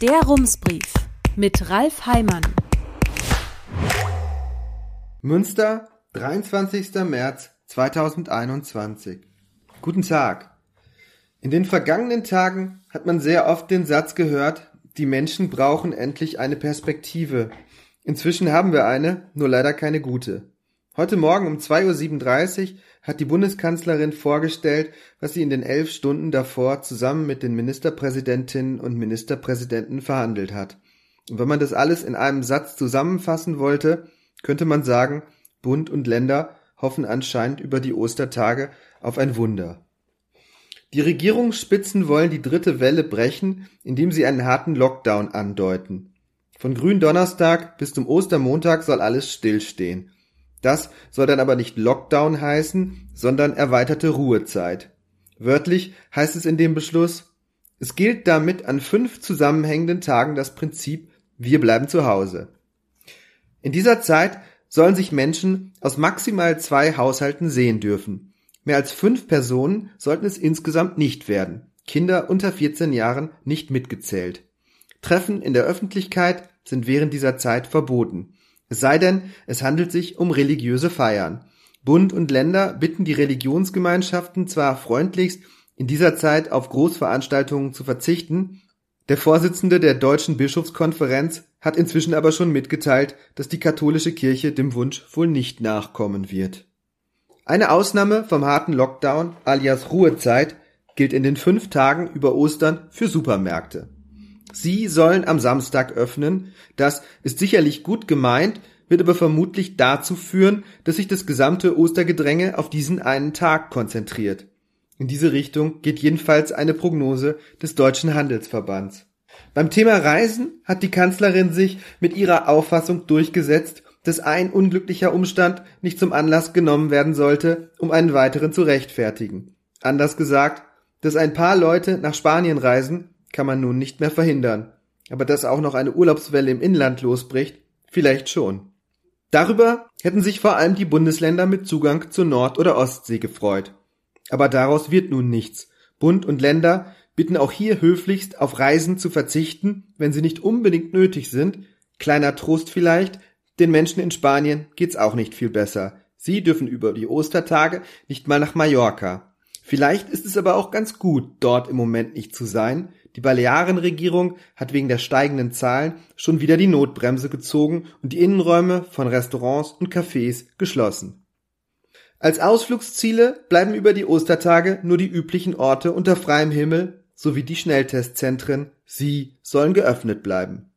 Der Rumsbrief mit Ralf Heimann. Münster, 23. März 2021. Guten Tag. In den vergangenen Tagen hat man sehr oft den Satz gehört, die Menschen brauchen endlich eine Perspektive. Inzwischen haben wir eine, nur leider keine gute. Heute Morgen um 2.37 Uhr hat die Bundeskanzlerin vorgestellt, was sie in den elf Stunden davor zusammen mit den Ministerpräsidentinnen und Ministerpräsidenten verhandelt hat. Und wenn man das alles in einem Satz zusammenfassen wollte, könnte man sagen, Bund und Länder hoffen anscheinend über die Ostertage auf ein Wunder. Die Regierungsspitzen wollen die dritte Welle brechen, indem sie einen harten Lockdown andeuten. Von Gründonnerstag bis zum Ostermontag soll alles stillstehen. Das soll dann aber nicht Lockdown heißen, sondern erweiterte Ruhezeit. Wörtlich heißt es in dem Beschluss, es gilt damit an fünf zusammenhängenden Tagen das Prinzip, wir bleiben zu Hause. In dieser Zeit sollen sich Menschen aus maximal zwei Haushalten sehen dürfen. Mehr als fünf Personen sollten es insgesamt nicht werden. Kinder unter 14 Jahren nicht mitgezählt. Treffen in der Öffentlichkeit sind während dieser Zeit verboten. Es sei denn, es handelt sich um religiöse Feiern. Bund und Länder bitten die Religionsgemeinschaften zwar freundlichst, in dieser Zeit auf Großveranstaltungen zu verzichten, der Vorsitzende der Deutschen Bischofskonferenz hat inzwischen aber schon mitgeteilt, dass die katholische Kirche dem Wunsch wohl nicht nachkommen wird. Eine Ausnahme vom harten Lockdown alias Ruhezeit gilt in den fünf Tagen über Ostern für Supermärkte. Sie sollen am Samstag öffnen. Das ist sicherlich gut gemeint, wird aber vermutlich dazu führen, dass sich das gesamte Ostergedränge auf diesen einen Tag konzentriert. In diese Richtung geht jedenfalls eine Prognose des Deutschen Handelsverbands. Beim Thema Reisen hat die Kanzlerin sich mit ihrer Auffassung durchgesetzt, dass ein unglücklicher Umstand nicht zum Anlass genommen werden sollte, um einen weiteren zu rechtfertigen. Anders gesagt, dass ein paar Leute nach Spanien reisen, kann man nun nicht mehr verhindern. Aber dass auch noch eine Urlaubswelle im Inland losbricht, vielleicht schon. Darüber hätten sich vor allem die Bundesländer mit Zugang zur Nord- oder Ostsee gefreut. Aber daraus wird nun nichts. Bund und Länder bitten auch hier höflichst auf Reisen zu verzichten, wenn sie nicht unbedingt nötig sind. Kleiner Trost vielleicht, den Menschen in Spanien geht's auch nicht viel besser. Sie dürfen über die Ostertage nicht mal nach Mallorca. Vielleicht ist es aber auch ganz gut, dort im Moment nicht zu sein, die Balearenregierung hat wegen der steigenden Zahlen schon wieder die Notbremse gezogen und die Innenräume von Restaurants und Cafés geschlossen. Als Ausflugsziele bleiben über die Ostertage nur die üblichen Orte unter freiem Himmel sowie die Schnelltestzentren. Sie sollen geöffnet bleiben.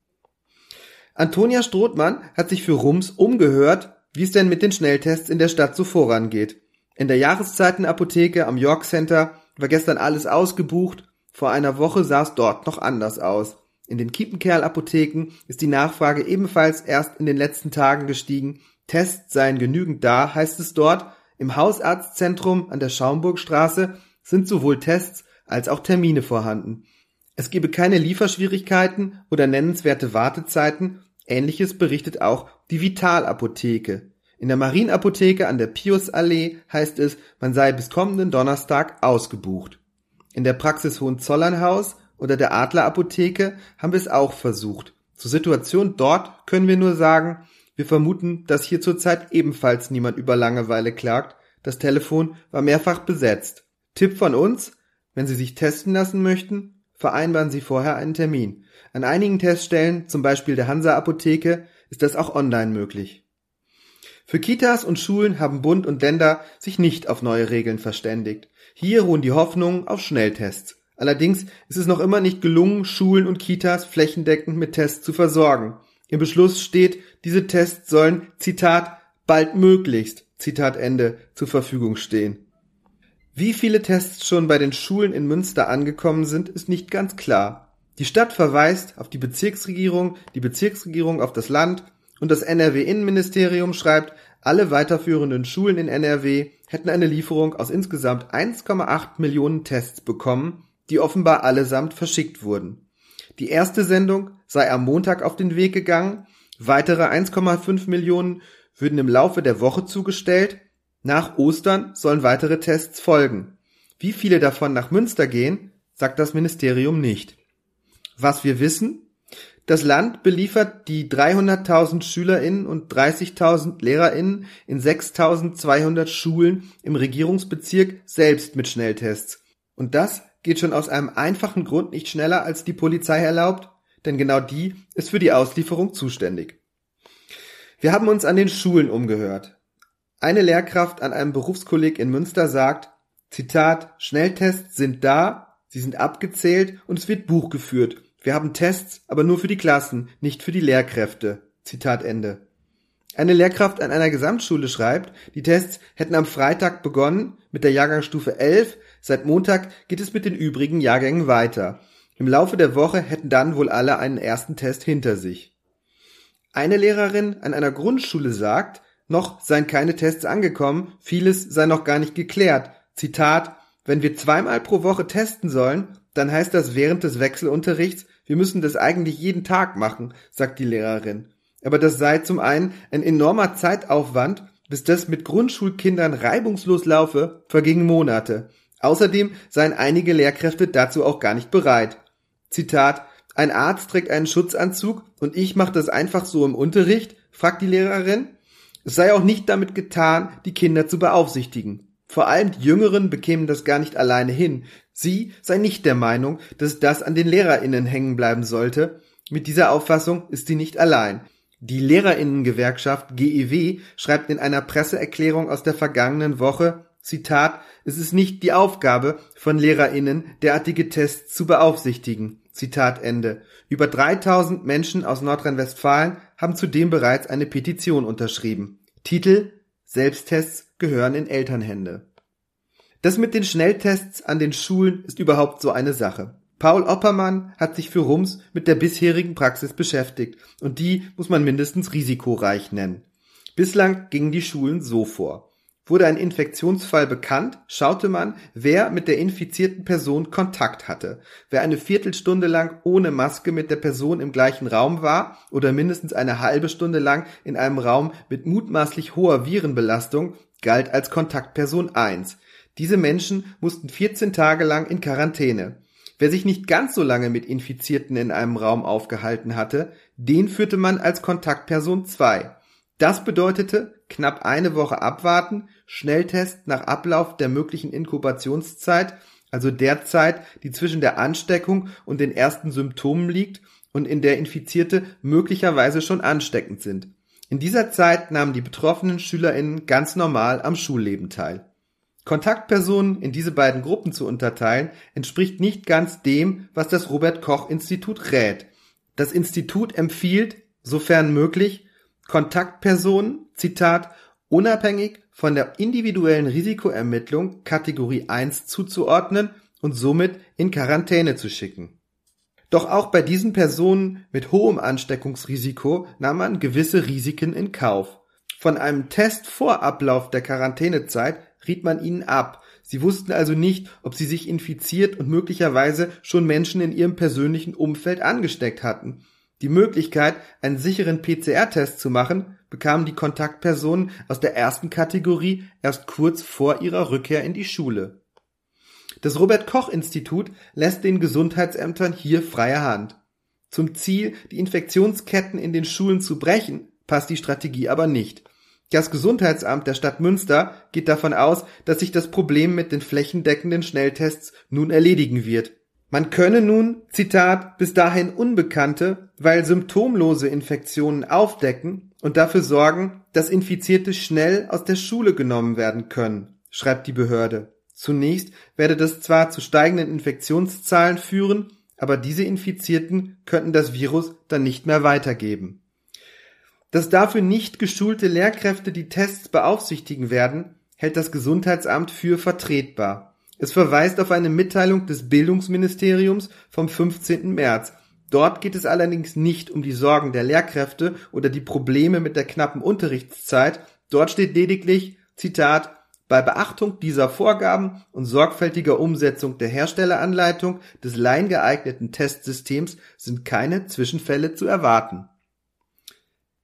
Antonia Strothmann hat sich für Rums umgehört, wie es denn mit den Schnelltests in der Stadt so vorangeht. In der Jahreszeitenapotheke am York Center war gestern alles ausgebucht vor einer Woche sah es dort noch anders aus. In den Kiepenkerl-Apotheken ist die Nachfrage ebenfalls erst in den letzten Tagen gestiegen. Tests seien genügend da, heißt es dort. Im Hausarztzentrum an der Schaumburgstraße sind sowohl Tests als auch Termine vorhanden. Es gebe keine Lieferschwierigkeiten oder nennenswerte Wartezeiten. Ähnliches berichtet auch die Vitalapotheke. In der Marienapotheke an der Piusallee heißt es, man sei bis kommenden Donnerstag ausgebucht. In der Praxis Hohenzollernhaus oder der Adlerapotheke haben wir es auch versucht. Zur Situation dort können wir nur sagen, wir vermuten, dass hier zurzeit ebenfalls niemand über Langeweile klagt. Das Telefon war mehrfach besetzt. Tipp von uns, wenn Sie sich testen lassen möchten, vereinbaren Sie vorher einen Termin. An einigen Teststellen, zum Beispiel der Hansa Apotheke, ist das auch online möglich. Für Kitas und Schulen haben Bund und Länder sich nicht auf neue Regeln verständigt. Hier ruhen die Hoffnungen auf Schnelltests. Allerdings ist es noch immer nicht gelungen, Schulen und Kitas flächendeckend mit Tests zu versorgen. Im Beschluss steht, diese Tests sollen, Zitat, bald möglichst, Zitat Ende, zur Verfügung stehen. Wie viele Tests schon bei den Schulen in Münster angekommen sind, ist nicht ganz klar. Die Stadt verweist auf die Bezirksregierung, die Bezirksregierung auf das Land und das NRW-Innenministerium schreibt, alle weiterführenden Schulen in NRW hätten eine Lieferung aus insgesamt 1,8 Millionen Tests bekommen, die offenbar allesamt verschickt wurden. Die erste Sendung sei am Montag auf den Weg gegangen, weitere 1,5 Millionen würden im Laufe der Woche zugestellt, nach Ostern sollen weitere Tests folgen. Wie viele davon nach Münster gehen, sagt das Ministerium nicht. Was wir wissen, Das Land beliefert die 300.000 SchülerInnen und 30.000 LehrerInnen in 6.200 Schulen im Regierungsbezirk selbst mit Schnelltests. Und das geht schon aus einem einfachen Grund nicht schneller, als die Polizei erlaubt, denn genau die ist für die Auslieferung zuständig. Wir haben uns an den Schulen umgehört. Eine Lehrkraft an einem Berufskolleg in Münster sagt, Zitat, Schnelltests sind da, sie sind abgezählt und es wird Buch geführt. Wir haben Tests, aber nur für die Klassen, nicht für die Lehrkräfte. Zitat Ende. Eine Lehrkraft an einer Gesamtschule schreibt, die Tests hätten am Freitag begonnen mit der Jahrgangsstufe 11, seit Montag geht es mit den übrigen Jahrgängen weiter. Im Laufe der Woche hätten dann wohl alle einen ersten Test hinter sich. Eine Lehrerin an einer Grundschule sagt, noch seien keine Tests angekommen, vieles sei noch gar nicht geklärt. Zitat, wenn wir zweimal pro Woche testen sollen, dann heißt das während des Wechselunterrichts, wir müssen das eigentlich jeden Tag machen, sagt die Lehrerin. Aber das sei zum einen ein enormer Zeitaufwand, bis das mit Grundschulkindern reibungslos laufe, vergingen Monate. Außerdem seien einige Lehrkräfte dazu auch gar nicht bereit. Zitat, ein Arzt trägt einen Schutzanzug und ich mache das einfach so im Unterricht, fragt die Lehrerin. Es sei auch nicht damit getan, die Kinder zu beaufsichtigen. Vor allem die Jüngeren bekämen das gar nicht alleine hin. Sie sei nicht der Meinung, dass das an den LehrerInnen hängen bleiben sollte. Mit dieser Auffassung ist sie nicht allein. Die Lehrerinnengewerkschaft GEW schreibt in einer Presseerklärung aus der vergangenen Woche, Zitat, es ist nicht die Aufgabe von LehrerInnen, derartige Tests zu beaufsichtigen. Zitat Ende. Über 3000 Menschen aus Nordrhein-Westfalen haben zudem bereits eine Petition unterschrieben. Titel Selbsttests gehören in Elternhände. Das mit den Schnelltests an den Schulen ist überhaupt so eine Sache. Paul Oppermann hat sich für Rums mit der bisherigen Praxis beschäftigt und die muss man mindestens risikoreich nennen. Bislang gingen die Schulen so vor. Wurde ein Infektionsfall bekannt, schaute man, wer mit der infizierten Person Kontakt hatte. Wer eine Viertelstunde lang ohne Maske mit der Person im gleichen Raum war oder mindestens eine halbe Stunde lang in einem Raum mit mutmaßlich hoher Virenbelastung, galt als Kontaktperson 1. Diese Menschen mussten 14 Tage lang in Quarantäne. Wer sich nicht ganz so lange mit Infizierten in einem Raum aufgehalten hatte, den führte man als Kontaktperson 2. Das bedeutete knapp eine Woche abwarten, Schnelltest nach Ablauf der möglichen Inkubationszeit, also der Zeit, die zwischen der Ansteckung und den ersten Symptomen liegt und in der Infizierte möglicherweise schon ansteckend sind. In dieser Zeit nahmen die betroffenen SchülerInnen ganz normal am Schulleben teil. Kontaktpersonen in diese beiden Gruppen zu unterteilen, entspricht nicht ganz dem, was das Robert Koch Institut rät. Das Institut empfiehlt, sofern möglich, Kontaktpersonen, Zitat, unabhängig von der individuellen Risikoermittlung Kategorie 1 zuzuordnen und somit in Quarantäne zu schicken. Doch auch bei diesen Personen mit hohem Ansteckungsrisiko nahm man gewisse Risiken in Kauf. Von einem Test vor Ablauf der Quarantänezeit riet man ihnen ab. Sie wussten also nicht, ob sie sich infiziert und möglicherweise schon Menschen in ihrem persönlichen Umfeld angesteckt hatten. Die Möglichkeit, einen sicheren PCR-Test zu machen, bekamen die Kontaktpersonen aus der ersten Kategorie erst kurz vor ihrer Rückkehr in die Schule. Das Robert Koch Institut lässt den Gesundheitsämtern hier freie Hand. Zum Ziel, die Infektionsketten in den Schulen zu brechen, passt die Strategie aber nicht. Das Gesundheitsamt der Stadt Münster geht davon aus, dass sich das Problem mit den flächendeckenden Schnelltests nun erledigen wird. Man könne nun, Zitat, bis dahin Unbekannte, weil symptomlose Infektionen aufdecken und dafür sorgen, dass Infizierte schnell aus der Schule genommen werden können, schreibt die Behörde. Zunächst werde das zwar zu steigenden Infektionszahlen führen, aber diese Infizierten könnten das Virus dann nicht mehr weitergeben. Dass dafür nicht geschulte Lehrkräfte die Tests beaufsichtigen werden, hält das Gesundheitsamt für vertretbar. Es verweist auf eine Mitteilung des Bildungsministeriums vom 15. März. Dort geht es allerdings nicht um die Sorgen der Lehrkräfte oder die Probleme mit der knappen Unterrichtszeit. Dort steht lediglich, Zitat, bei Beachtung dieser Vorgaben und sorgfältiger Umsetzung der Herstelleranleitung des laiengeeigneten Testsystems sind keine Zwischenfälle zu erwarten.